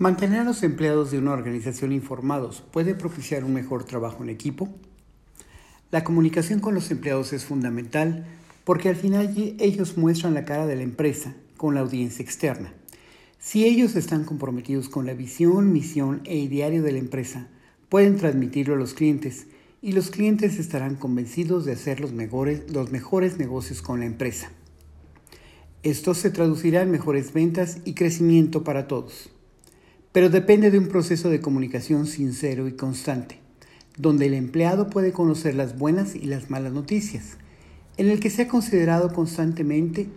¿Mantener a los empleados de una organización informados puede propiciar un mejor trabajo en equipo? La comunicación con los empleados es fundamental porque al final ellos muestran la cara de la empresa con la audiencia externa. Si ellos están comprometidos con la visión, misión e ideario de la empresa, pueden transmitirlo a los clientes y los clientes estarán convencidos de hacer los mejores, los mejores negocios con la empresa. Esto se traducirá en mejores ventas y crecimiento para todos pero depende de un proceso de comunicación sincero y constante, donde el empleado puede conocer las buenas y las malas noticias, en el que sea considerado constantemente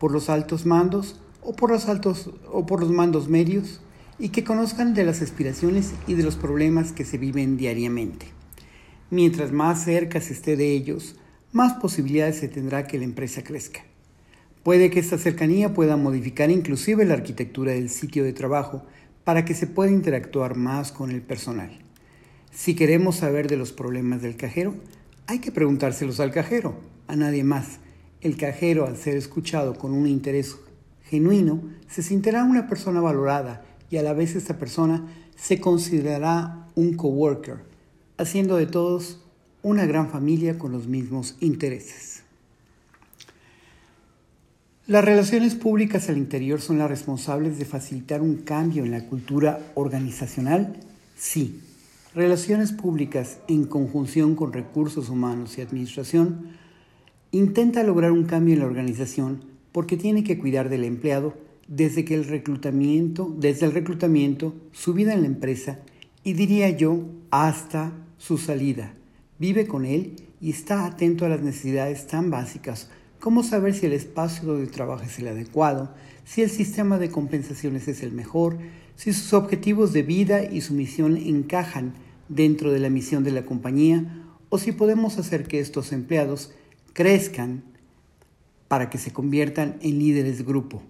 por los altos mandos o por los altos o por los mandos medios y que conozcan de las aspiraciones y de los problemas que se viven diariamente. Mientras más cerca se esté de ellos, más posibilidades se tendrá que la empresa crezca. Puede que esta cercanía pueda modificar inclusive la arquitectura del sitio de trabajo para que se pueda interactuar más con el personal. Si queremos saber de los problemas del cajero, hay que preguntárselos al cajero, a nadie más. El cajero, al ser escuchado con un interés genuino, se sentirá una persona valorada y a la vez esta persona se considerará un coworker, haciendo de todos una gran familia con los mismos intereses. Las relaciones públicas al interior son las responsables de facilitar un cambio en la cultura organizacional. Sí, relaciones públicas en conjunción con recursos humanos y administración intenta lograr un cambio en la organización porque tiene que cuidar del empleado desde que el reclutamiento, desde el reclutamiento, su vida en la empresa y diría yo hasta su salida. Vive con él y está atento a las necesidades tan básicas ¿Cómo saber si el espacio donde trabaja es el adecuado? Si el sistema de compensaciones es el mejor? Si sus objetivos de vida y su misión encajan dentro de la misión de la compañía? ¿O si podemos hacer que estos empleados crezcan para que se conviertan en líderes de grupo?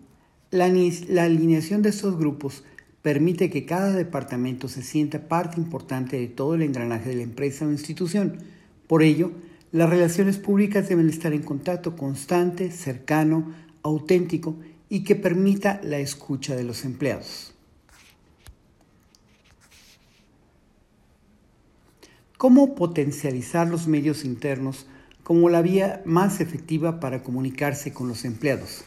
La, la alineación de estos grupos permite que cada departamento se sienta parte importante de todo el engranaje de la empresa o institución. Por ello, las relaciones públicas deben estar en contacto constante, cercano, auténtico y que permita la escucha de los empleados. ¿Cómo potencializar los medios internos como la vía más efectiva para comunicarse con los empleados?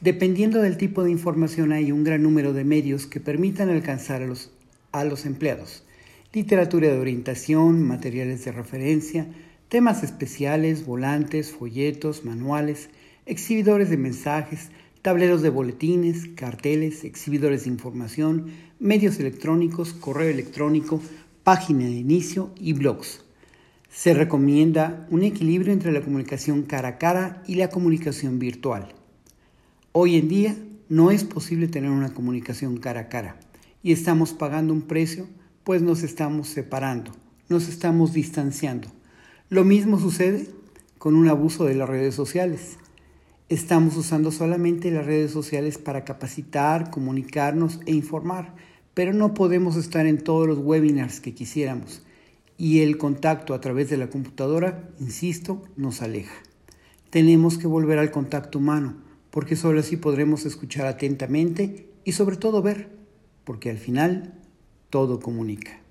Dependiendo del tipo de información hay un gran número de medios que permitan alcanzar a los, a los empleados. Literatura de orientación, materiales de referencia, temas especiales, volantes, folletos, manuales, exhibidores de mensajes, tableros de boletines, carteles, exhibidores de información, medios electrónicos, correo electrónico, página de inicio y blogs. Se recomienda un equilibrio entre la comunicación cara a cara y la comunicación virtual. Hoy en día no es posible tener una comunicación cara a cara y estamos pagando un precio pues nos estamos separando, nos estamos distanciando. Lo mismo sucede con un abuso de las redes sociales. Estamos usando solamente las redes sociales para capacitar, comunicarnos e informar, pero no podemos estar en todos los webinars que quisiéramos. Y el contacto a través de la computadora, insisto, nos aleja. Tenemos que volver al contacto humano, porque solo así podremos escuchar atentamente y sobre todo ver, porque al final todo comunica.